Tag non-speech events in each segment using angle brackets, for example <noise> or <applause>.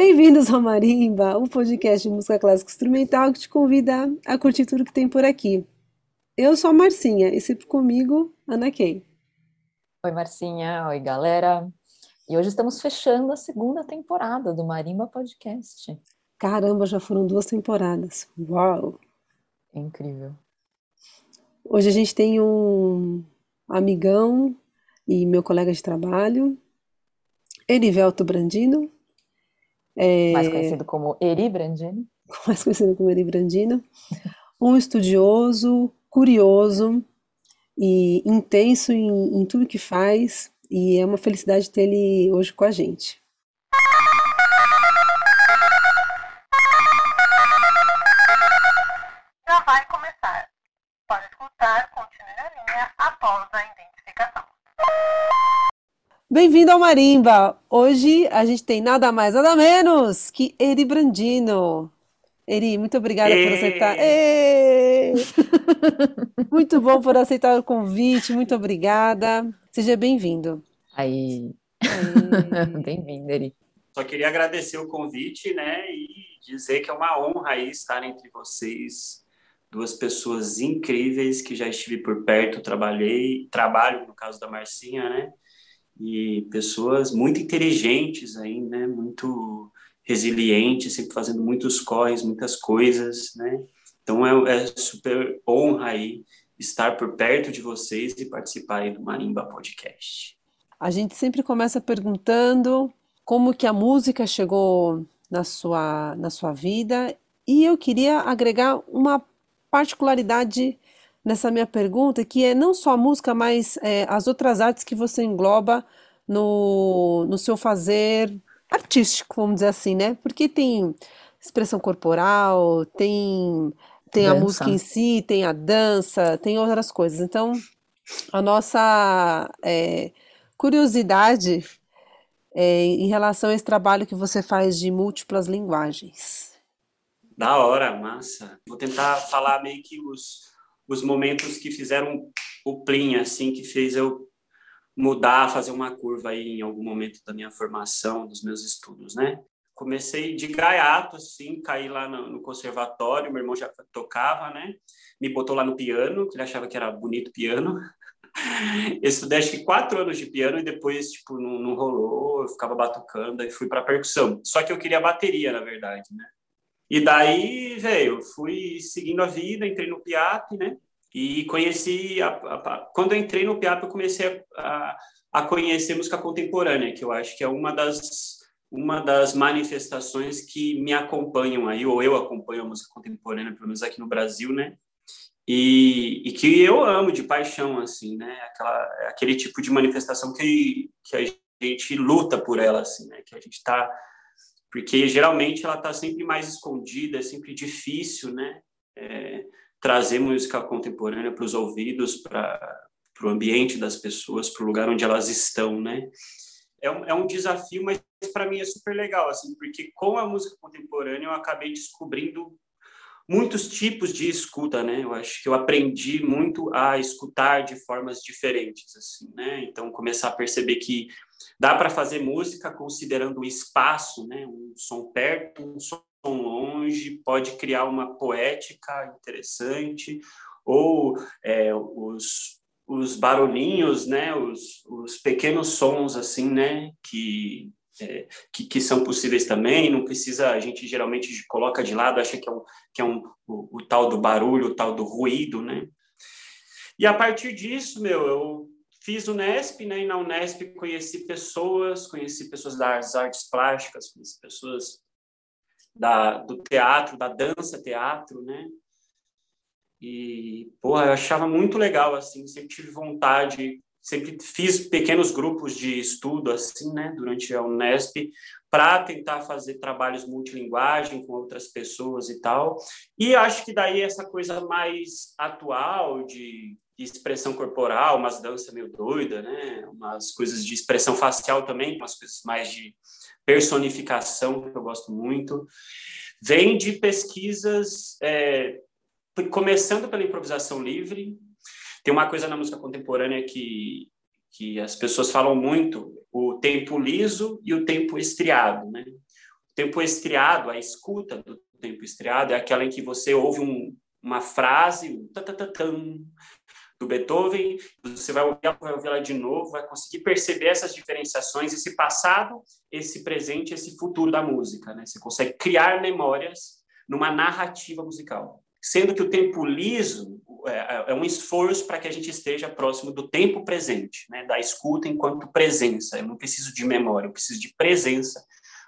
Bem-vindos ao Marimba, o podcast de música clássica instrumental que te convida a curtir tudo que tem por aqui. Eu sou a Marcinha e sempre comigo, Ana Kay. Oi, Marcinha. Oi, galera. E hoje estamos fechando a segunda temporada do Marimba Podcast. Caramba, já foram duas temporadas. Uau! É incrível. Hoje a gente tem um amigão e meu colega de trabalho, Erivelto Brandino. É... Mais conhecido como Eri Brandino. <laughs> Mais conhecido como Eri Brandino. Um estudioso, curioso e intenso em, em tudo que faz. E é uma felicidade ter ele hoje com a gente. Bem-vindo ao Marimba! Hoje a gente tem nada mais, nada menos que Eri Brandino. Eri, muito obrigada por aceitar. <laughs> Muito bom por aceitar o convite, muito obrigada. Seja bem-vindo. Aí. <laughs> Bem-vindo, Eri. Só queria agradecer o convite, né, e dizer que é uma honra aí estar entre vocês, duas pessoas incríveis que já estive por perto, trabalhei, trabalho no caso da Marcinha, né, e pessoas muito inteligentes aí, né, muito resilientes, sempre fazendo muitos corres, muitas coisas, né, então é, é super honra aí estar por perto de vocês e participar aí do Marimba Podcast. A gente sempre começa perguntando como que a música chegou na sua, na sua vida. E eu queria agregar uma particularidade nessa minha pergunta, que é não só a música, mas é, as outras artes que você engloba no, no seu fazer artístico, vamos dizer assim, né? Porque tem expressão corporal, tem, tem a música em si, tem a dança, tem outras coisas. Então, a nossa é, curiosidade é, em relação a esse trabalho que você faz de múltiplas linguagens. Da hora, massa. Vou tentar falar meio que os, os momentos que fizeram o plim, assim, que fez eu mudar, fazer uma curva aí em algum momento da minha formação, dos meus estudos, né? Comecei de gaiato, assim, caí lá no, no conservatório, meu irmão já tocava, né? Me botou lá no piano, que ele achava que era bonito piano. <laughs> Eu estudei acho que quatro anos de piano e depois, tipo, não, não rolou, eu ficava batucando e fui para percussão. Só que eu queria bateria, na verdade, né? E daí, velho, fui seguindo a vida, entrei no PIAP, né? E conheci, a, a, quando eu entrei no PIAP, eu comecei a, a conhecer música contemporânea, que eu acho que é uma das, uma das manifestações que me acompanham aí, ou eu acompanho a música contemporânea, pelo menos aqui no Brasil, né? E, e, que eu amo de paixão, assim, né? Aquela, aquele tipo de manifestação que, que a gente luta por ela, assim, né? Que a gente está... Porque geralmente ela está sempre mais escondida, é sempre difícil, né? É, trazer música contemporânea para os ouvidos, para o ambiente das pessoas, para o lugar onde elas estão, né? É um, é um desafio, mas para mim é super legal, assim, porque com a música contemporânea eu acabei descobrindo muitos tipos de escuta, né? Eu acho que eu aprendi muito a escutar de formas diferentes, assim, né? Então começar a perceber que dá para fazer música considerando o espaço, né? Um som perto, um som longe, pode criar uma poética interessante, ou é, os os barulhinhos, né, os, os pequenos sons assim, né, que é, que, que, são possíveis também, não precisa, a gente geralmente coloca de lado, acha que é, um, que é um, o, o tal do barulho, o tal do ruído, né? E a partir disso, meu, eu fiz o Nesp, né? E na Unesp conheci pessoas, conheci pessoas das artes plásticas, conheci pessoas da, do teatro, da dança teatro, né? E, porra, eu achava muito legal, assim, sempre tive vontade sempre fiz pequenos grupos de estudo assim, né, durante a Unesp, para tentar fazer trabalhos multilinguagem com outras pessoas e tal. E acho que daí essa coisa mais atual de, expressão corporal, umas danças meio doida, né, umas coisas de expressão facial também, umas coisas mais de personificação que eu gosto muito, vem de pesquisas é, começando pela improvisação livre, tem uma coisa na música contemporânea que, que as pessoas falam muito, o tempo liso e o tempo estriado, né? O tempo estriado, a escuta do tempo estriado é aquela em que você ouve um, uma frase, um do Beethoven, você vai ouvir, vai ouvir ela de novo, vai conseguir perceber essas diferenciações, esse passado, esse presente, esse futuro da música, né? Você consegue criar memórias numa narrativa musical. Sendo que o tempo liso é, é um esforço para que a gente esteja próximo do tempo presente, né? da escuta enquanto presença. Eu não preciso de memória, eu preciso de presença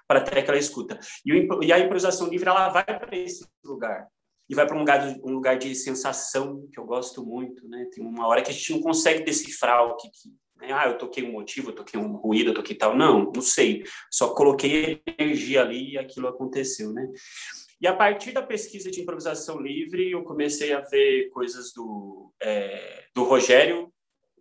para ter aquela escuta. E, o, e a improvisação livre ela vai para esse lugar e vai para um lugar, um lugar de sensação que eu gosto muito, né? Tem uma hora que a gente não consegue decifrar o que, que né? ah, eu toquei um motivo, eu toquei um ruído, eu toquei tal. Não, não sei. Só coloquei energia ali e aquilo aconteceu, né? E a partir da pesquisa de improvisação livre, eu comecei a ver coisas do, é, do Rogério,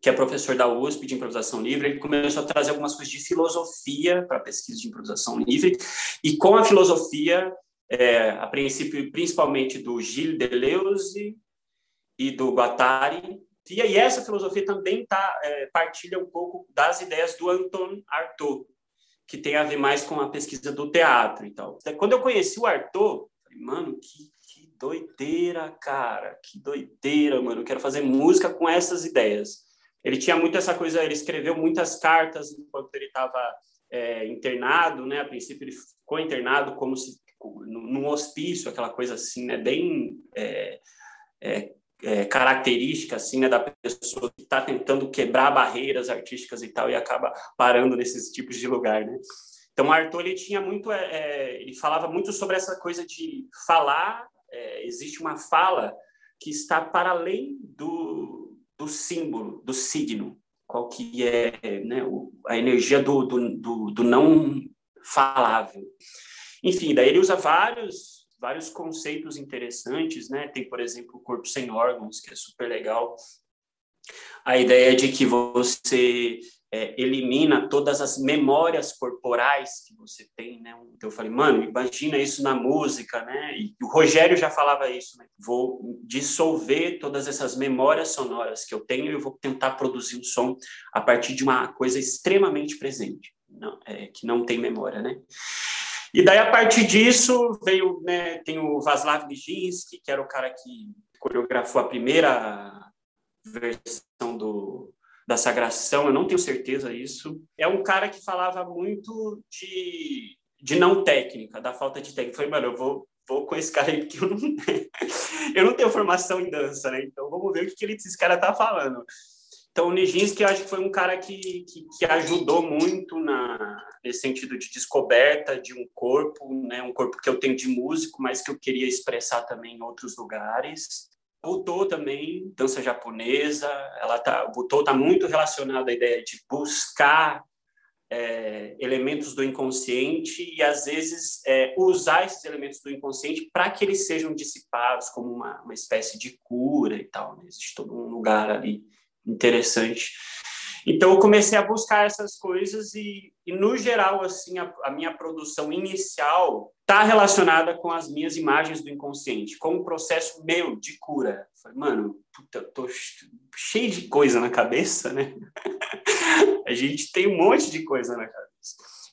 que é professor da USP de improvisação livre, ele começou a trazer algumas coisas de filosofia para a pesquisa de improvisação livre, e com a filosofia é, a princípio principalmente do Gilles Deleuze e do Guattari, e essa filosofia também tá, é, partilha um pouco das ideias do Anton Artaud, que tem a ver mais com a pesquisa do teatro e tal. Quando eu conheci o Artaud, falei, mano, que, que doideira, cara, que doideira, mano, eu quero fazer música com essas ideias. Ele tinha muito essa coisa, ele escreveu muitas cartas enquanto ele estava é, internado, né? A princípio ele ficou internado como se num hospício, aquela coisa assim, né, bem é, é, é, característica assim, né, da pessoa que está tentando quebrar barreiras artísticas e tal e acaba parando nesses tipos de lugar, né? Então, Arthur ele tinha muito, é, é, ele falava muito sobre essa coisa de falar. É, existe uma fala que está para além do, do símbolo, do signo, qual que é né, o, a energia do, do, do, do não falável. Enfim, daí ele usa vários vários conceitos interessantes, né? Tem, por exemplo, o corpo sem órgãos, que é super legal. A ideia de que você é, elimina todas as memórias corporais que você tem, né? Então eu falei, mano, imagina isso na música, né? E o Rogério já falava isso, né? Vou dissolver todas essas memórias sonoras que eu tenho e vou tentar produzir um som a partir de uma coisa extremamente presente, não, é, que não tem memória, né? E daí, a partir disso, veio, né, tem o Vaslav Nijinsky, que era o cara que coreografou a primeira versão do, da Sagração, eu não tenho certeza disso. É um cara que falava muito de, de não técnica, da falta de técnica. Eu falei, mano, eu vou, vou com esse cara aí, porque eu não, <laughs> eu não tenho formação em dança, né? Então, vamos ver o que, que esse cara tá falando. Então, o Nijinsky, acho que foi um cara que, que, que, ajudou muito na, nesse sentido de descoberta de um corpo, né? um corpo que eu tenho de músico, mas que eu queria expressar também em outros lugares. Butô também, dança japonesa, ela tá, o Butô está muito relacionado à ideia de buscar é, elementos do inconsciente e, às vezes, é, usar esses elementos do inconsciente para que eles sejam dissipados como uma, uma espécie de cura e tal. Né? Existe todo um lugar ali interessante. Então eu comecei a buscar essas coisas e, e no geral assim a, a minha produção inicial está relacionada com as minhas imagens do inconsciente, com um processo meu de cura. Falei, mano, puta, tô cheio de coisa na cabeça, né? <laughs> a gente tem um monte de coisa na cabeça.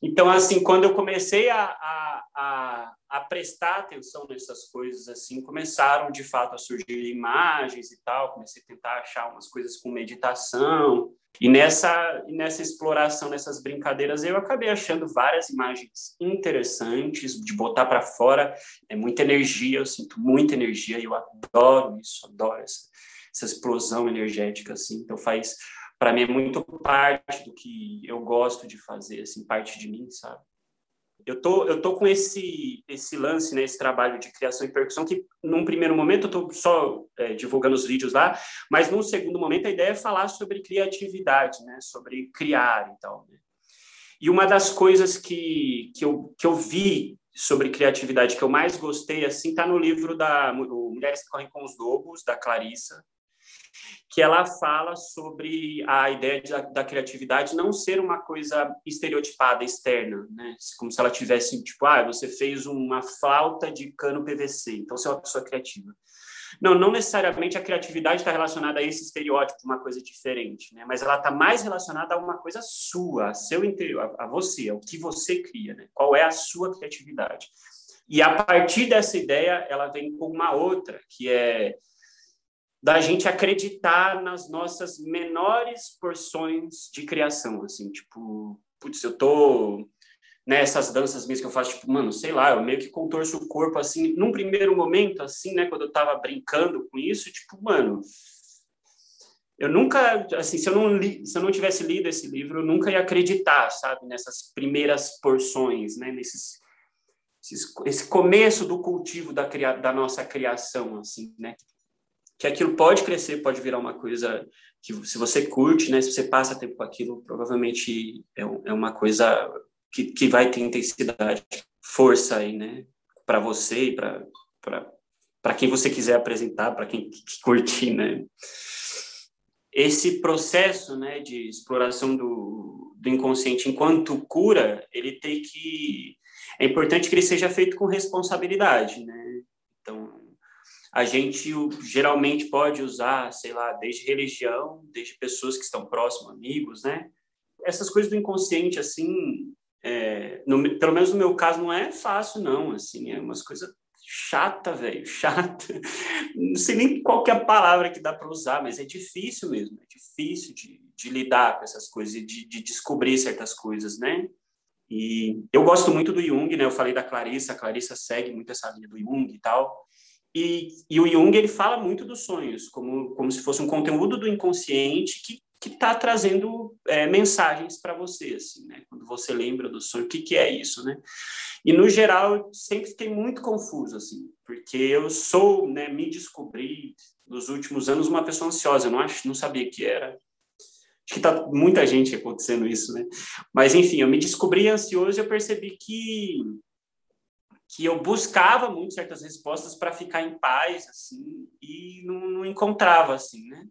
Então, assim, quando eu comecei a, a, a, a, prestar atenção nessas coisas, assim, começaram de fato a surgir imagens e tal. Comecei a tentar achar umas coisas com meditação. E nessa, nessa exploração, nessas brincadeiras, eu acabei achando várias imagens interessantes de botar para fora. É muita energia, eu sinto muita energia e eu adoro isso, adoro essa, essa explosão energética, assim. Então, faz para mim é muito parte do que eu gosto de fazer, assim, parte de mim, sabe? Eu tô, eu tô com esse, esse lance, né, esse trabalho de criação e percussão, que num primeiro momento eu tô só é, divulgando os vídeos lá, mas num segundo momento a ideia é falar sobre criatividade, né, sobre criar e tal, né? E uma das coisas que, que, eu, que eu vi sobre criatividade que eu mais gostei, assim, tá no livro da Mulheres que Correm com os Lobos, da Clarissa, que ela fala sobre a ideia de, da criatividade não ser uma coisa estereotipada, externa, né? Como se ela tivesse, tipo, ah, você fez uma flauta de cano PVC, então você é uma pessoa criativa. Não, não necessariamente a criatividade está relacionada a esse estereótipo, uma coisa diferente, né? Mas ela está mais relacionada a uma coisa sua, a seu interior, a, você, ao que você cria, né? Qual é a sua criatividade? E a partir dessa ideia, ela vem com uma outra, que é da gente acreditar nas nossas menores porções de criação, assim, tipo, putz, eu tô nessas danças mesmo que eu faço, tipo, mano, sei lá, eu meio que contorço o corpo assim, num primeiro momento, assim, né, quando eu tava brincando com isso, tipo, mano, eu nunca, assim, se eu não li, se eu não tivesse lido esse livro, eu nunca ia acreditar, sabe, nessas primeiras porções, né, nesses esse começo do cultivo da, da nossa criação, assim, né? Que aquilo pode crescer, pode virar uma coisa que, se você curte, né? Se você passa tempo com aquilo, provavelmente é, é uma coisa que, que vai ter intensidade, força aí, né? Para você e para quem você quiser apresentar, para quem que curtir, né? Esse processo, né, de exploração do, do inconsciente enquanto cura, ele tem que é importante que ele seja feito com responsabilidade, né? A gente geralmente pode usar, sei lá, desde religião, desde pessoas que estão próximas, amigos, né? Essas coisas do inconsciente, assim, é, no, pelo menos no meu caso, não é fácil, não. Assim, é umas coisas chata, velho, <laughs> chata. Não sei nem qual é a palavra que dá para usar, mas é difícil mesmo. É difícil de, de lidar com essas coisas e de, de, descobrir certas coisas, né? E eu gosto muito do Jung, né? Eu falei da Clarissa, a Clarissa segue muito essa linha do Jung e tal. E, e o Jung ele fala muito dos sonhos, como, como se fosse um conteúdo do inconsciente que que está trazendo é, mensagens para você, assim, né? Quando você lembra do sonho, o que, que é isso, né? E no geral sempre fiquei muito confuso, assim, porque eu sou, né? Me descobri nos últimos anos uma pessoa ansiosa. Eu não acho, não sabia que era. Acho que tá muita gente acontecendo isso, né? Mas enfim, eu me descobri ansioso e eu percebi que que eu buscava muito certas respostas para ficar em paz, assim, e não, não encontrava, assim, né?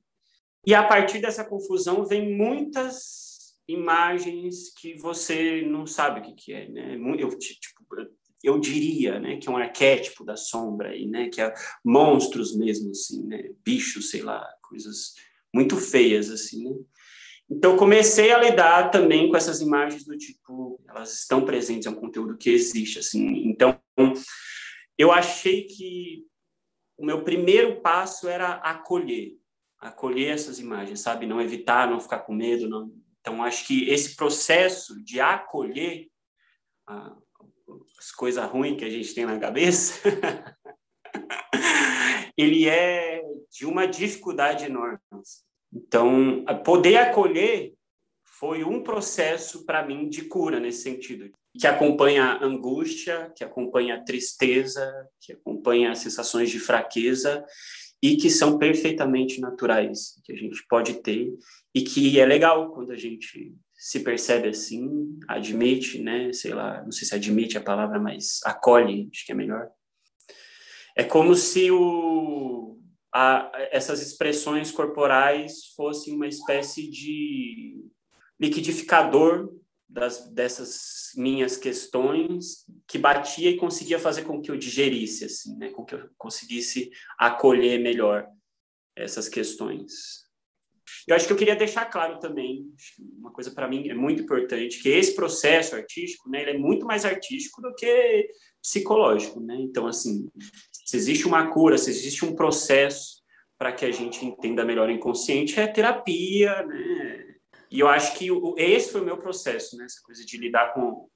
E a partir dessa confusão vem muitas imagens que você não sabe o que, que é, né? Eu, tipo, eu diria, né, que é um arquétipo da sombra aí, né, que é monstros mesmo, assim, né, bichos, sei lá, coisas muito feias, assim, né? Então, comecei a lidar também com essas imagens do tipo, elas estão presentes, é um conteúdo que existe, assim. Então, eu achei que o meu primeiro passo era acolher, acolher essas imagens, sabe? Não evitar, não ficar com medo. Não... Então, acho que esse processo de acolher ah, as coisas ruins que a gente tem na cabeça, <laughs> ele é de uma dificuldade enorme. Então, poder acolher foi um processo para mim de cura nesse sentido, que acompanha angústia, que acompanha tristeza, que acompanha sensações de fraqueza e que são perfeitamente naturais, que a gente pode ter e que é legal quando a gente se percebe assim, admite, né, sei lá, não sei se admite a palavra, mas acolhe, acho que é melhor. É como se o, a, essas expressões corporais fossem uma espécie de liquidificador das, dessas minhas questões que batia e conseguia fazer com que eu digerisse, assim, né? Com que eu conseguisse acolher melhor essas questões. Eu acho que eu queria deixar claro também, uma coisa para mim é muito importante, que esse processo artístico, né, ele é muito mais artístico do que psicológico, né? Então, assim, se existe uma cura, se existe um processo para que a gente entenda melhor o inconsciente, é terapia, né? E eu acho que o, esse foi o meu processo, né? Essa coisa de lidar com,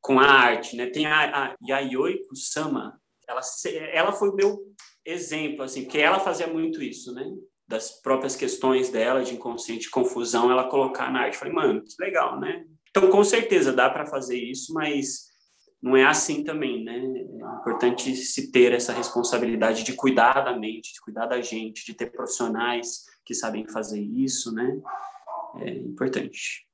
com a arte, né? Tem a, a Yayoi Kusama, ela, ela foi o meu exemplo, assim, porque ela fazia muito isso, né? Das próprias questões dela, de inconsciente, confusão, ela colocar na arte. Falei, mano, que legal, né? Então, com certeza, dá para fazer isso, mas não é assim também, né? É importante se ter essa responsabilidade de cuidar da mente, de cuidar da gente, de ter profissionais que sabem fazer isso, né? É importante.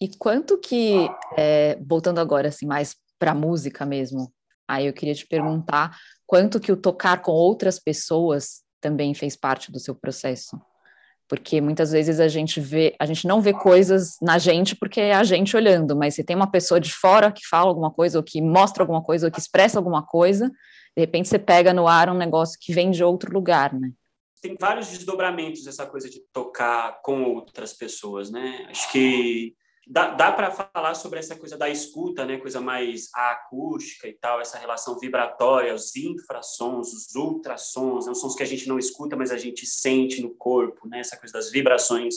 E quanto que, é, voltando agora assim mais para música mesmo, aí eu queria te perguntar quanto que o tocar com outras pessoas também fez parte do seu processo? Porque muitas vezes a gente vê, a gente não vê coisas na gente porque é a gente olhando, mas se tem uma pessoa de fora que fala alguma coisa, ou que mostra alguma coisa, ou que expressa alguma coisa, de repente você pega no ar um negócio que vem de outro lugar, né? Tem vários desdobramentos essa coisa de tocar com outras pessoas, né? Acho que dá, dá para falar sobre essa coisa da escuta, né? Coisa mais acústica e tal, essa relação vibratória, os infrassons, os ultrassons, né? os sons que a gente não escuta, mas a gente sente no corpo, né? Essa coisa das vibrações.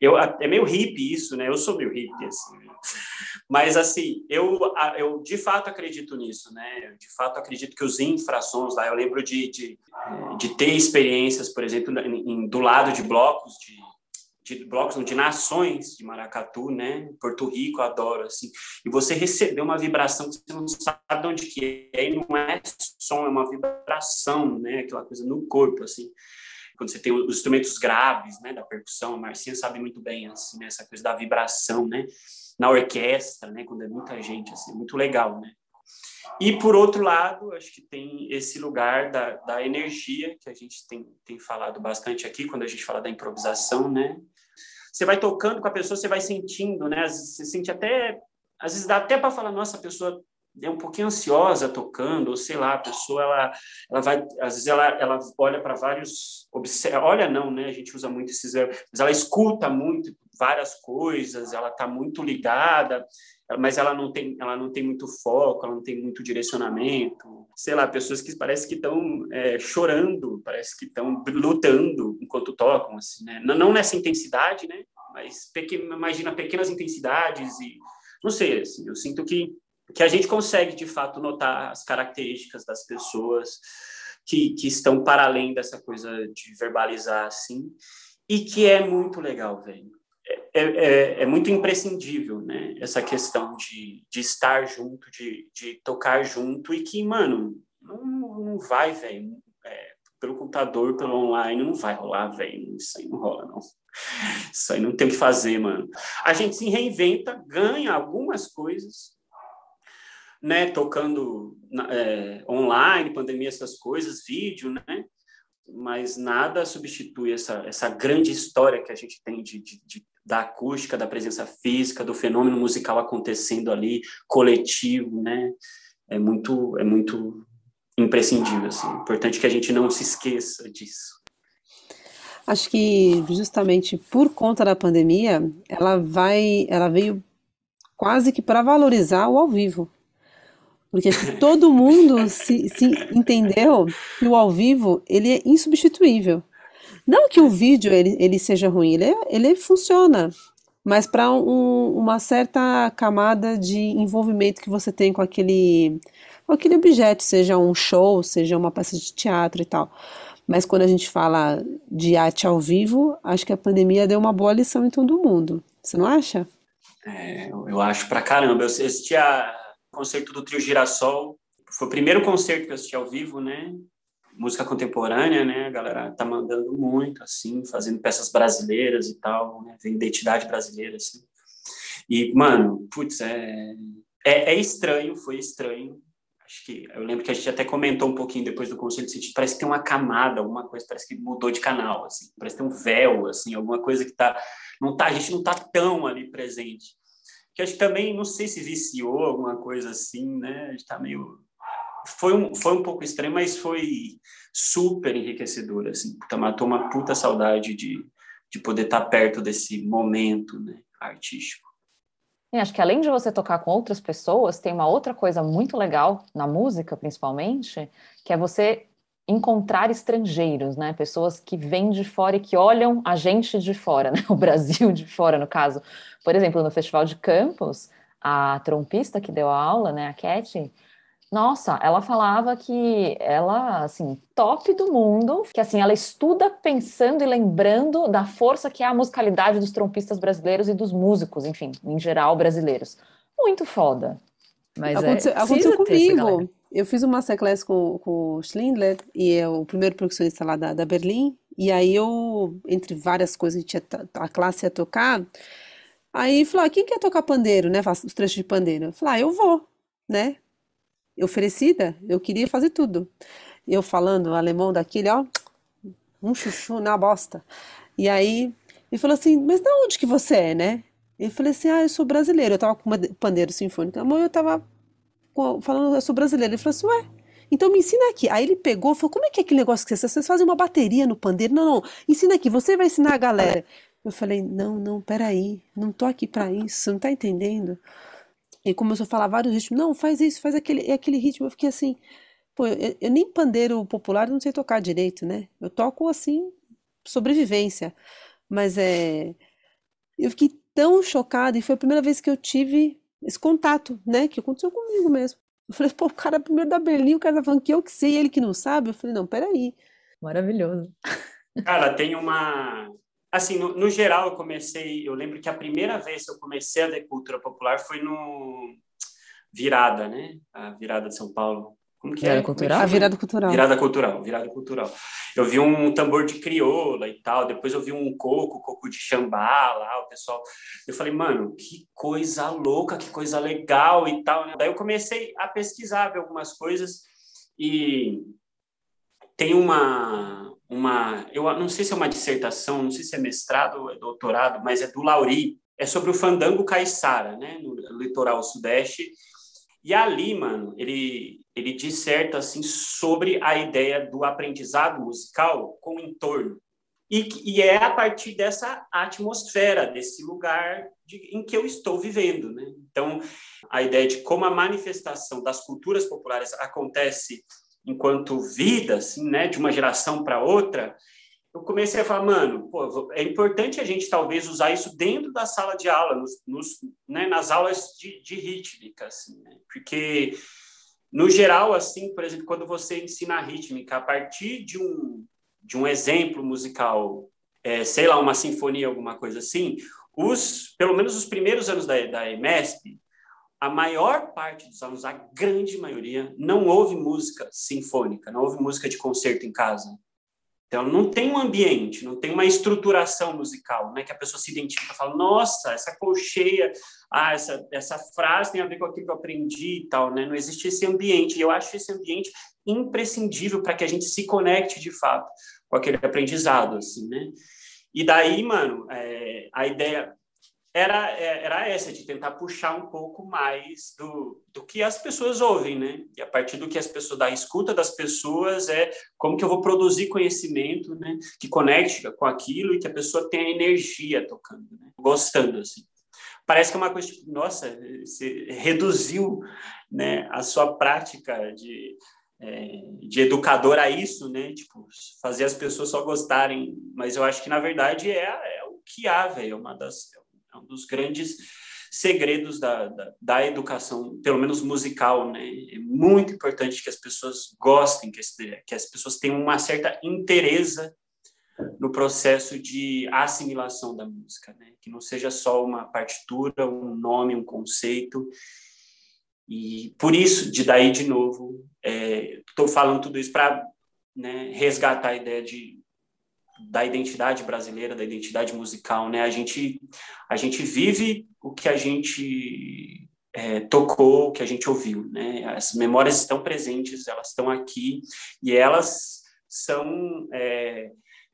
Eu, é meio hippie isso, né? Eu sou meio hippie, assim. Mas, assim, eu, eu de fato acredito nisso, né? Eu, de fato acredito que os infrassons lá, eu lembro de, de, de ter experiências, por exemplo, em, do lado de blocos de de blocos, de nações de maracatu, né? Porto Rico, adoro, assim. E você receber uma vibração que você não sabe de onde que é, e não é som, é uma vibração, né? Aquela coisa no corpo, assim. Quando você tem os instrumentos graves, né? Da percussão, a Marcinha sabe muito bem, assim, né? Essa coisa da vibração, né? Na orquestra, né? Quando é muita gente, assim, muito legal, né? E, por outro lado, acho que tem esse lugar da, da energia, que a gente tem, tem falado bastante aqui, quando a gente fala da improvisação, né? Você vai tocando com a pessoa, você vai sentindo, né? Você sente até... Às vezes dá até para falar, nossa, a pessoa é um pouquinho ansiosa tocando, ou sei lá, a pessoa, ela, ela vai... Às vezes ela, ela olha para vários... Observa, olha não, né? A gente usa muito esses... Mas ela escuta muito várias coisas, ela está muito ligada mas ela não tem, ela não tem muito foco, ela não tem muito direcionamento. Sei lá, pessoas que parece que estão é, chorando, parece que estão lutando enquanto tocam, assim, né? Não, não nessa intensidade, né? Mas imagina pequenas intensidades e não sei, assim, eu sinto que que a gente consegue de fato notar as características das pessoas que, que estão para além dessa coisa de verbalizar assim e que é muito legal, velho é, é, é, muito imprescindível, né? Essa questão de, de estar junto, de, de tocar junto e que, mano, não, não vai, velho. É, pelo computador, pelo online, não vai rolar, velho. Isso aí não rola, não. Isso aí não tem o que fazer, mano. A gente se reinventa, ganha algumas coisas, né? Tocando é, online, pandemia, essas coisas, vídeo, né? Mas nada substitui essa, essa grande história que a gente tem de, de, de da acústica, da presença física, do fenômeno musical acontecendo ali, coletivo, né? É muito, é muito imprescindível, assim. Importante que a gente não se esqueça disso. Acho que justamente por conta da pandemia, ela vai, ela veio quase que para valorizar o ao vivo. Porque acho que todo mundo se, se entendeu que o ao vivo ele é insubstituível. Não que o vídeo ele, ele seja ruim, ele, é, ele funciona, mas para um, uma certa camada de envolvimento que você tem com aquele, com aquele objeto, seja um show, seja uma peça de teatro e tal. Mas quando a gente fala de arte ao vivo, acho que a pandemia deu uma boa lição em todo mundo. Você não acha? É, eu acho pra caramba. Eu assisti o concerto do Trio Girassol. Foi o primeiro concerto que eu assisti ao vivo, né? Música contemporânea, né? A galera tá mandando muito, assim, fazendo peças brasileiras e tal, né? Tem identidade brasileira, assim. E, mano, putz, é, é, é, estranho, foi estranho. Acho que eu lembro que a gente até comentou um pouquinho depois do conselho de parece que tem uma camada, alguma coisa, parece que mudou de canal, assim, parece que tem um véu, assim, alguma coisa que tá, não tá, a gente não tá tão ali presente. Que acho que também, não sei se viciou alguma coisa assim, né? A gente tá meio foi um, foi um pouco estranho, mas foi super enriquecedor, assim. Puta, matou uma puta saudade de, de poder estar perto desse momento né, artístico. E acho que além de você tocar com outras pessoas, tem uma outra coisa muito legal na música, principalmente, que é você encontrar estrangeiros, né? Pessoas que vêm de fora e que olham a gente de fora, <laughs> né? O Brasil de fora, no caso. Por exemplo, no Festival de Campos, a trompista que deu a aula, né, a Cat, nossa, ela falava que ela, assim, top do mundo, que assim, ela estuda pensando e lembrando da força que é a musicalidade dos trompistas brasileiros e dos músicos, enfim, em geral brasileiros. Muito foda. Mas aconteceu, é, aconteceu comigo. Eu fiz uma masterclass com, com o Schindler, e é o primeiro percussionista lá da, da Berlim, e aí eu, entre várias coisas, a, gente ia, a classe ia tocar, aí falou, ah, quem quer tocar pandeiro, né, os trechos de pandeiro? Eu falei, ah, eu vou, né, oferecida, eu queria fazer tudo. Eu falando alemão daquele, ó, um chuchu na bosta. E aí ele falou assim, mas de onde que você é, né? Eu falei assim, ah, eu sou brasileiro. Eu tava com uma pandeiro sinfônico. Amor, eu tava falando, eu sou brasileiro. Ele falou assim, ué, Então me ensina aqui. Aí ele pegou, falou: como é que é aquele negócio que vocês, vocês fazem uma bateria no pandeiro? Não, não, ensina aqui, você vai ensinar a galera. Eu falei: não, não, peraí, não tô aqui para isso, não tá entendendo? E começou a falar vários ritmos: não, faz isso, faz aquele, aquele ritmo. Eu fiquei assim: pô, eu, eu nem pandeiro popular não sei tocar direito, né? Eu toco assim, sobrevivência. Mas é. Eu fiquei tão chocada e foi a primeira vez que eu tive esse contato, né? Que aconteceu comigo mesmo. Eu falei, pô, o cara primeiro da Berlim, o cara tá falando que eu que sei, ele que não sabe. Eu falei, não, peraí. Maravilhoso. Cara, tem uma. Assim, no, no, geral, eu comecei. Eu lembro que a primeira vez que eu comecei a ver cultura popular foi no Virada, né? A Virada de São Paulo. Como que virada é? Cultural? A virada cultural. Virada cultural, virada cultural. Eu vi um tambor de crioula e tal, depois eu vi um coco, coco de chambá lá, o pessoal. Eu falei, mano, que coisa louca, que coisa legal e tal. Daí eu comecei a pesquisar, ver algumas coisas e tem uma, uma, eu não sei se é uma dissertação, não sei se é mestrado ou é doutorado, mas é do Lauri, é sobre o fandango caiçara, né, no litoral sudeste. E ali, mano, ele ele disserta assim sobre a ideia do aprendizado musical com o entorno. E, e é a partir dessa atmosfera, desse lugar de, em que eu estou vivendo. Né? Então, a ideia de como a manifestação das culturas populares acontece enquanto vida, assim, né, de uma geração para outra, eu comecei a falar, mano, pô, é importante a gente talvez usar isso dentro da sala de aula, nos, nos né, nas aulas de, de rítmica, assim, né? porque no geral, assim, por exemplo, quando você ensina a rítmica a partir de um, de um exemplo musical, é, sei lá, uma sinfonia, alguma coisa assim, os, pelo menos os primeiros anos da, da EMESP, a maior parte dos alunos, a grande maioria, não ouve música sinfônica, não ouve música de concerto em casa. Então, não tem um ambiente, não tem uma estruturação musical, né? Que a pessoa se identifica e fala, nossa, essa colcheia, ah, essa, essa frase tem a ver com aquilo que eu aprendi e tal, né? Não existe esse ambiente. E eu acho esse ambiente imprescindível para que a gente se conecte, de fato, com aquele aprendizado, assim, né? E daí, mano, é, a ideia era, é, era essa, de tentar puxar um pouco mais do, do que as pessoas ouvem, né? E a partir do que as pessoas, da escuta das pessoas, é como que eu vou produzir conhecimento, né? Que conecte com aquilo e que a pessoa tenha energia tocando, né? Gostando, assim. Parece que é uma coisa, tipo, nossa, você reduziu né, a sua prática de, é, de educador a isso, né? Tipo, fazer as pessoas só gostarem. Mas eu acho que, na verdade, é, é o que há, velho. É uma das é um dos grandes segredos da, da, da, educação, pelo menos musical, né? É muito importante que as pessoas gostem, que as, que as pessoas tenham uma certa interesse no processo de assimilação da música, né? Que não seja só uma partitura, um nome, um conceito. E por isso, de daí de novo, estou é, falando tudo isso para né, resgatar a ideia de da identidade brasileira, da identidade musical, né? A gente a gente vive o que a gente é, tocou, o que a gente ouviu, né? As memórias estão presentes, elas estão aqui e elas são é,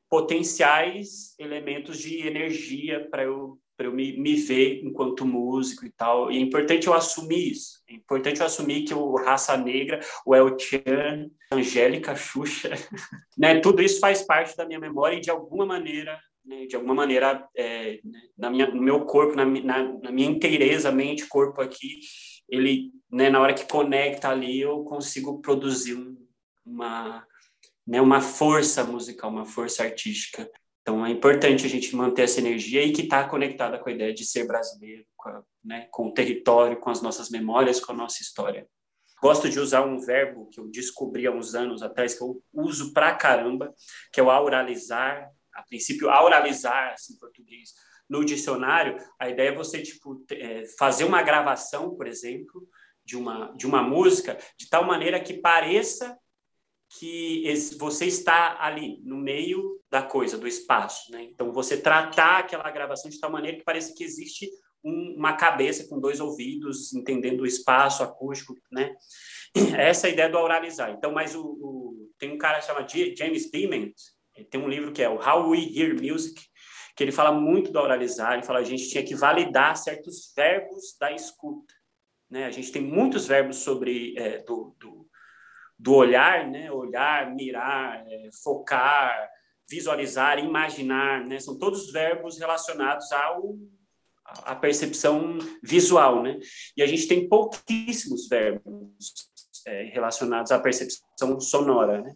potenciais elementos de energia para eu para eu me, me ver enquanto músico e tal. E é importante eu assumir isso. É importante eu assumir que o Raça Negra, o El Chan, Angélica Xuxa, <laughs> né, tudo isso faz parte da minha memória e de alguma maneira, né, de alguma maneira, é, né, na minha, no meu corpo, na, na, na minha inteireza, mente, corpo aqui, ele, né, na hora que conecta ali, eu consigo produzir um, uma, né, uma força musical, uma força artística então é importante a gente manter essa energia e que está conectada com a ideia de ser brasileiro, com, a, né, com o território, com as nossas memórias, com a nossa história. Gosto de usar um verbo que eu descobri há uns anos atrás, que eu uso pra caramba, que é o auralizar. A princípio, auralizar, assim, em português, no dicionário, a ideia é você tipo, é, fazer uma gravação, por exemplo, de uma, de uma música, de tal maneira que pareça que você está ali no meio da coisa, do espaço, né? Então você tratar aquela gravação de tal maneira que parece que existe um, uma cabeça com dois ouvidos, entendendo o espaço acústico, né? Essa é a ideia do auralizar. Então, mas o, o tem um cara chamado James Dement, tem um livro que é o How We Hear Music, que ele fala muito do auralizar, ele fala a gente tinha que validar certos verbos da escuta, né? A gente tem muitos verbos sobre é, do, do do olhar, né? Olhar, mirar, é, focar, visualizar, imaginar, né? São todos verbos relacionados ao a percepção visual, né? E a gente tem pouquíssimos verbos é, relacionados à percepção sonora, né?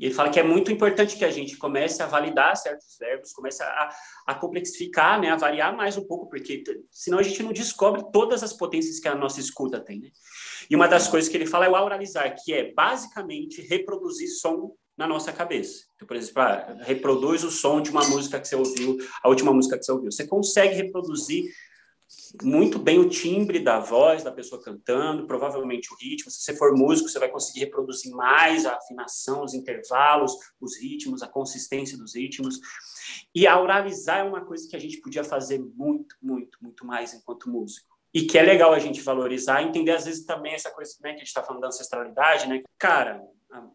E ele fala que é muito importante que a gente comece a validar certos verbos, comece a, a complexificar, né, a variar mais um pouco, porque senão a gente não descobre todas as potências que a nossa escuta tem, né? E uma das coisas que ele fala é o auralizar, que é basicamente reproduzir som na nossa cabeça. Então, por exemplo, ah, reproduz o som de uma música que você ouviu, a última música que você ouviu. Você consegue reproduzir muito bem o timbre da voz da pessoa cantando, provavelmente o ritmo. Se você for músico, você vai conseguir reproduzir mais a afinação, os intervalos, os ritmos, a consistência dos ritmos. E a oralizar é uma coisa que a gente podia fazer muito, muito, muito mais enquanto músico. E que é legal a gente valorizar, entender às vezes também essa coisa né, que a gente está falando da ancestralidade, né? Cara,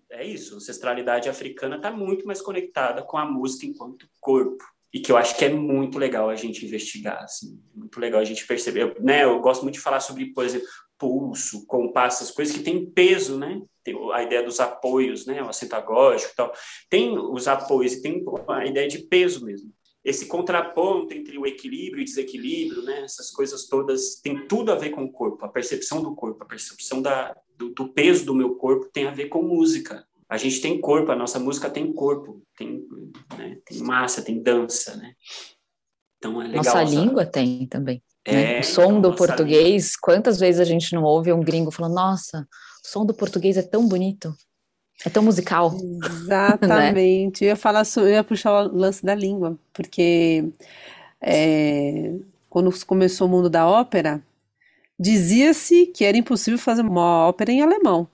é isso, a ancestralidade africana está muito mais conectada com a música enquanto corpo e que eu acho que é muito legal a gente investigar, assim, muito legal a gente perceber, né? Eu gosto muito de falar sobre, por exemplo, pulso, compasso, essas coisas que têm peso, né? Tem a ideia dos apoios, né? O acento agógico e tal. Tem os apoios e tem a ideia de peso mesmo. Esse contraponto entre o equilíbrio e desequilíbrio, né? Essas coisas todas tem tudo a ver com o corpo, a percepção do corpo, a percepção da, do, do peso do meu corpo tem a ver com música, a gente tem corpo, a nossa música tem corpo, tem, né, tem massa, tem dança, né? Então é legal. Nossa língua tem também. Né? É, O som do português, língua. quantas vezes a gente não ouve um gringo falando, nossa, o som do português é tão bonito, é tão musical. <laughs> Exatamente. né? Eu ia falar, eu ia puxar o lance da língua, porque é, quando começou o mundo da ópera, dizia-se que era impossível fazer uma ópera em alemão.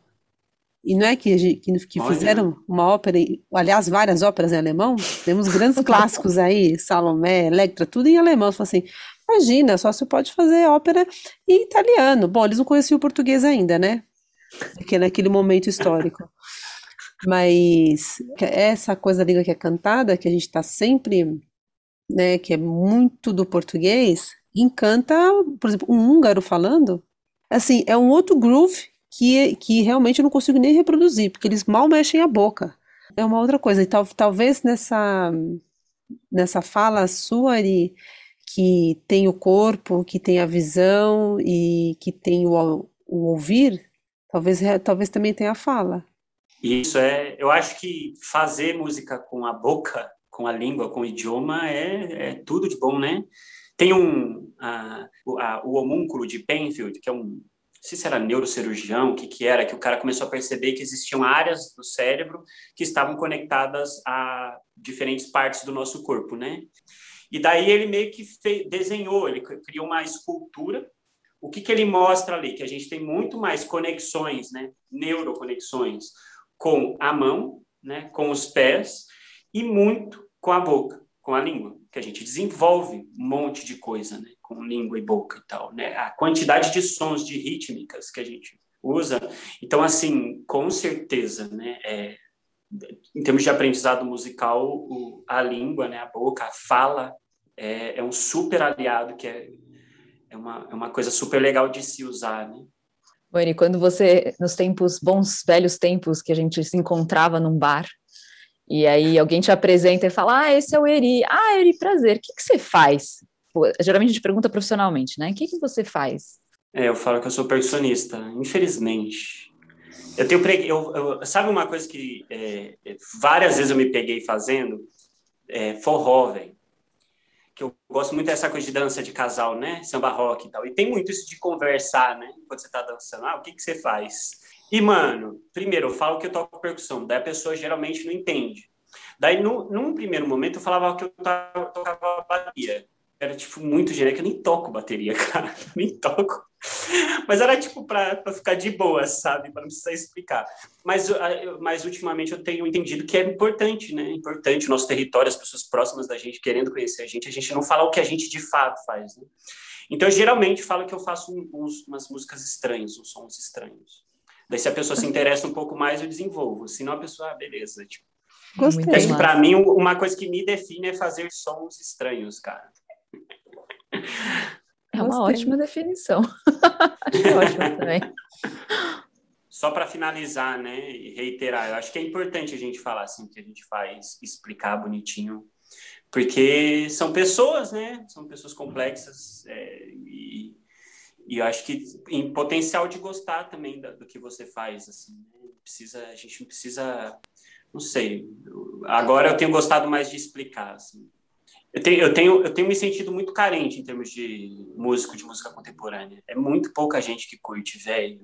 E não é que, que, que fizeram uma ópera, aliás, várias óperas em alemão? Temos grandes <laughs> clássicos aí, Salomé, Electra, tudo em alemão. Você assim, imagina, só se pode fazer ópera em italiano. Bom, eles não conheciam o português ainda, né? Porque naquele momento histórico. <laughs> Mas essa coisa da língua que é cantada, que a gente está sempre, né, que é muito do português, encanta, por exemplo, um húngaro falando, assim, é um outro groove que, que realmente eu não consigo nem reproduzir, porque eles mal mexem a boca. É uma outra coisa. E tal, talvez nessa, nessa fala sua, Ari, que tem o corpo, que tem a visão e que tem o, o ouvir, talvez, talvez também tenha a fala. Isso é, eu acho que fazer música com a boca, com a língua, com o idioma é, é tudo de bom, né? Tem um, o homúnculo de Penfield, que é um sei se era neurocirurgião, o que, que era, que o cara começou a perceber que existiam áreas do cérebro que estavam conectadas a diferentes partes do nosso corpo, né? E daí ele meio que fez, desenhou, ele criou uma escultura. O que, que ele mostra ali? Que a gente tem muito mais conexões, né? Neuroconexões com a mão, né? Com os pés e muito com a boca, com a língua, que a gente desenvolve um monte de coisa, né? Com língua e boca e tal, né? A quantidade de sons, de rítmicas que a gente usa. Então, assim, com certeza, né? É, em termos de aprendizado musical, o, a língua, né? A boca, a fala é, é um super aliado que é, é, uma, é uma coisa super legal de se usar, né? Bueno, quando você, nos tempos, bons, velhos tempos, que a gente se encontrava num bar, e aí alguém te apresenta e fala, ah, esse é o Eri. Ah, Eri, prazer. O que, que você faz? Geralmente a gente pergunta profissionalmente, né? O que, que você faz? É, eu falo que eu sou percussionista, infelizmente. Eu tenho pre... eu, eu, sabe uma coisa que é, várias vezes eu me peguei fazendo é, forró, velho. Que eu gosto muito dessa coisa de dança de casal, né? Samba rock e tal. E tem muito isso de conversar, né? Enquanto você tá dançando. Ah, o que que você faz? E, mano, primeiro eu falo que eu toco percussão, daí a pessoa geralmente não entende. Daí, no, num primeiro momento, eu falava que eu tocava bateria era tipo muito genérico, eu nem toco bateria, <laughs> cara, nem toco. Mas era tipo para ficar de boa, sabe, para não precisar explicar. Mas, mas ultimamente eu tenho entendido que é importante, né? É importante o nosso território, as pessoas próximas da gente querendo conhecer a gente, a gente não fala o que a gente de fato faz, né? Então eu geralmente falo que eu faço uns, umas músicas estranhas, uns sons estranhos. Daí se a pessoa se interessa um pouco mais, eu desenvolvo. Senão a pessoa, ah, beleza, tipo, Gostei. Acho que para mim uma coisa que me define é fazer sons estranhos, cara. É uma Gostei. ótima definição. <laughs> Acho ótimo também. só para finalizar, né, e reiterar, eu acho que é importante a gente falar assim que a gente faz, explicar bonitinho, porque são pessoas, né, são pessoas complexas é, e, e eu acho que em potencial de gostar também do, do que você faz, assim, né? precisa, a gente precisa, não sei, agora eu tenho gostado mais de explicar, assim. Eu tenho, eu, tenho, eu tenho me sentido muito carente em termos de músico, de música contemporânea. É muito pouca gente que curte, velho.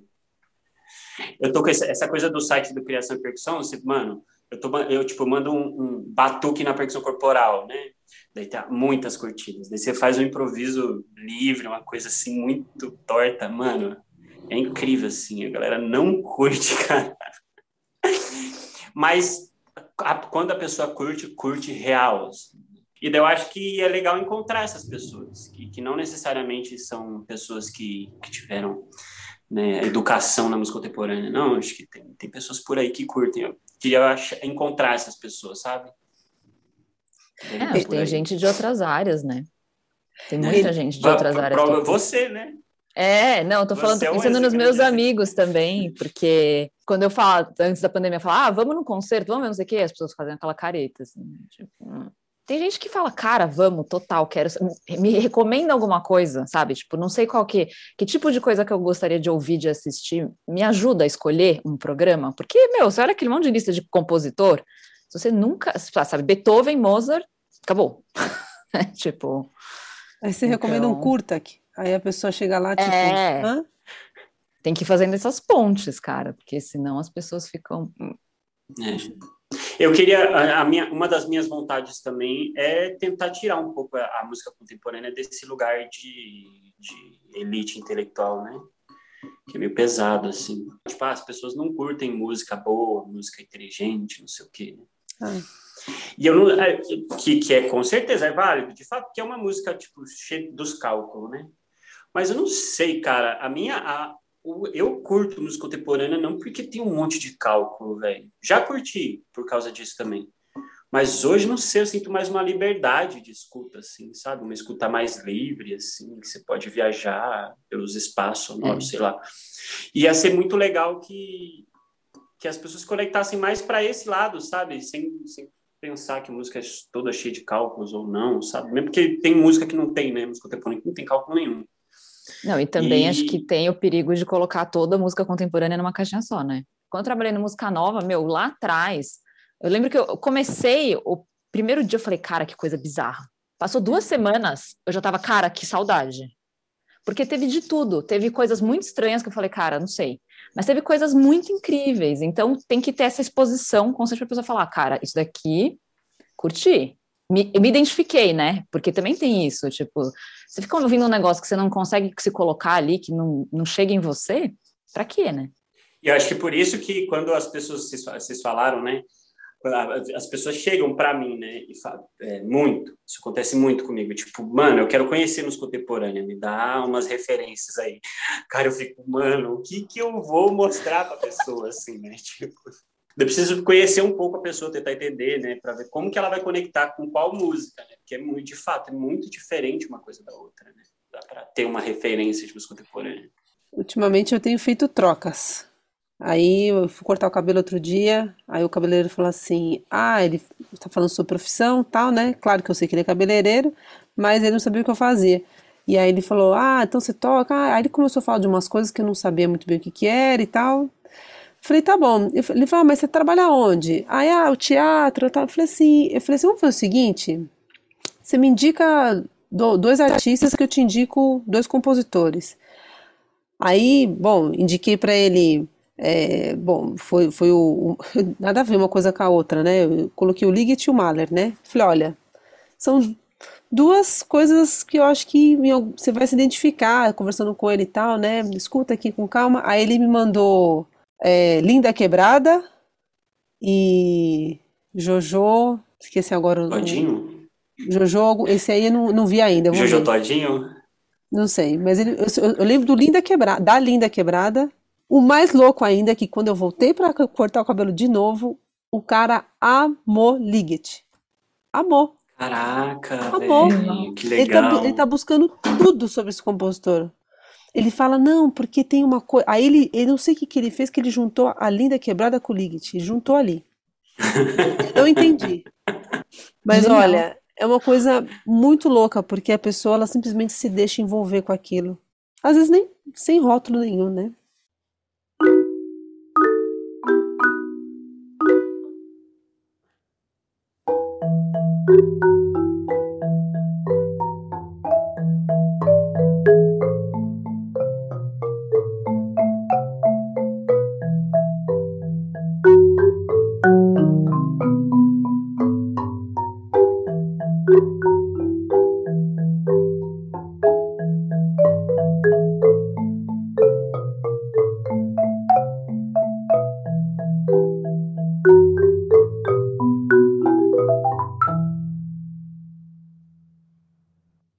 Eu tô com essa, essa coisa do site do Criação e Percussão, você, mano, eu, tô, eu tipo, mando um, um batuque na percussão corporal, né? Daí tá muitas curtidas. Daí você faz um improviso livre, uma coisa assim muito torta, mano. É incrível, assim. A galera não curte, <laughs> cara. Mas a, quando a pessoa curte, curte real. Assim. E daí eu acho que é legal encontrar essas pessoas, que, que não necessariamente são pessoas que, que tiveram né, educação na música contemporânea. Não, acho que tem, tem pessoas por aí que curtem. Eu queria encontrar essas pessoas, sabe? É, tem gente de outras áreas, né? Tem muita gente de outras áreas. Você, né? É, não, tô falando, tô é pensando nos meus amigos também, porque quando eu falo, antes da pandemia, falar, ah, vamos no concerto, vamos ver não sei o quê, as pessoas fazem aquela careta, assim, tipo, hum. Tem gente que fala, cara, vamos, total, quero. Me recomenda alguma coisa, sabe? Tipo, não sei qual que. Que tipo de coisa que eu gostaria de ouvir, de assistir. Me ajuda a escolher um programa. Porque, meu, você olha aquele monte de lista de compositor, se você nunca. Sabe, Beethoven, Mozart, acabou. <laughs> tipo. Aí você então... recomenda um então curta, aí a pessoa chega lá, tipo. É... Hã? Tem que ir fazendo essas pontes, cara, porque senão as pessoas ficam. É. Eu queria, a, minha, uma das minhas vontades também é tentar tirar um pouco a, a música contemporânea desse lugar de, de, elite intelectual, né? Que é meio pesado, assim. Tipo, ah, as pessoas não curtem música boa, música inteligente, não sei o quê. Ah. E eu não. É, que, que é com certeza é válido, de fato, que é uma música, tipo, cheia dos cálculos, né? Mas eu não sei, cara. A minha. A, eu curto música contemporânea não porque tem um monte de cálculo, velho. Já curti por causa disso também. Mas hoje, não sei, eu sinto mais uma liberdade de escuta, assim, sabe? Uma escuta mais livre, assim, que você pode viajar pelos espaços sonoros, é. sei lá. Ia ser muito legal que, que as pessoas se conectassem mais para esse lado, sabe? Sem, sem pensar que música é toda cheia de cálculos ou não, sabe? Mesmo porque tem música que não tem, né? Música contemporânea que não tem cálculo nenhum. Não, e também e... acho que tem o perigo de colocar toda a música contemporânea numa caixinha só, né? Quando eu trabalhei no Música Nova, meu, lá atrás, eu lembro que eu comecei, o primeiro dia eu falei, cara, que coisa bizarra. Passou duas semanas, eu já tava, cara, que saudade. Porque teve de tudo, teve coisas muito estranhas que eu falei, cara, não sei. Mas teve coisas muito incríveis, então tem que ter essa exposição constante para a pessoa falar, cara, isso daqui, curti me, me identifiquei, né? Porque também tem isso, tipo, você fica ouvindo um negócio que você não consegue se colocar ali, que não, não chega em você, para quê, né? E eu acho que por isso que quando as pessoas, vocês falaram, né? As pessoas chegam para mim, né? E falam, é, muito, isso acontece muito comigo. Tipo, mano, eu quero conhecer nos contemporâneos, me dá umas referências aí. Cara, eu fico, mano, o que que eu vou mostrar para pessoa, assim, né? <laughs> Tipo, eu preciso conhecer um pouco a pessoa, tentar entender, né, para ver como que ela vai conectar com qual música, né? Porque é muito, de fato, é muito diferente uma coisa da outra, né? Dá para ter uma referência de música contemporânea. Ultimamente eu tenho feito trocas. Aí eu fui cortar o cabelo outro dia, aí o cabeleireiro falou assim: "Ah, ele está falando sobre profissão, tal, né? Claro que eu sei que ele é cabeleireiro, mas ele não sabia o que eu fazia". E aí ele falou: "Ah, então você toca?". Aí ele começou a falar de umas coisas que eu não sabia muito bem o que que era e tal. Falei, tá bom. Ele falou, ah, mas você trabalha onde? Aí, ah, o teatro, tá. Eu falei assim, eu falei assim, vamos fazer o seguinte, você me indica dois artistas que eu te indico dois compositores. Aí, bom, indiquei para ele, é, bom, foi, foi o, o, <laughs> nada a ver uma coisa com a outra, né? Eu coloquei o Liggett e o Mahler, né? Falei, olha, são duas coisas que eu acho que você vai se identificar conversando com ele e tal, né? Escuta aqui com calma. Aí ele me mandou é, Linda Quebrada e Jojo. Esqueci agora o. Todinho? Jojo, esse aí eu não, não vi ainda. Jojo ver. Todinho? Não sei, mas ele, eu, eu, lembro do Linda Quebrada, da Linda Quebrada. O mais louco ainda é que quando eu voltei para cortar o cabelo de novo, o cara amou Liggett. Amou. Caraca, amou. Véio, que legal. Ele tá, ele tá buscando tudo sobre esse compositor. Ele fala, não, porque tem uma coisa. Aí ele, ele não sei o que, que ele fez, que ele juntou a linda quebrada com o Liggett. Juntou ali. <laughs> não entendi. Mas Genial. olha, é uma coisa muito louca, porque a pessoa ela simplesmente se deixa envolver com aquilo. Às vezes nem sem rótulo nenhum, né? Thank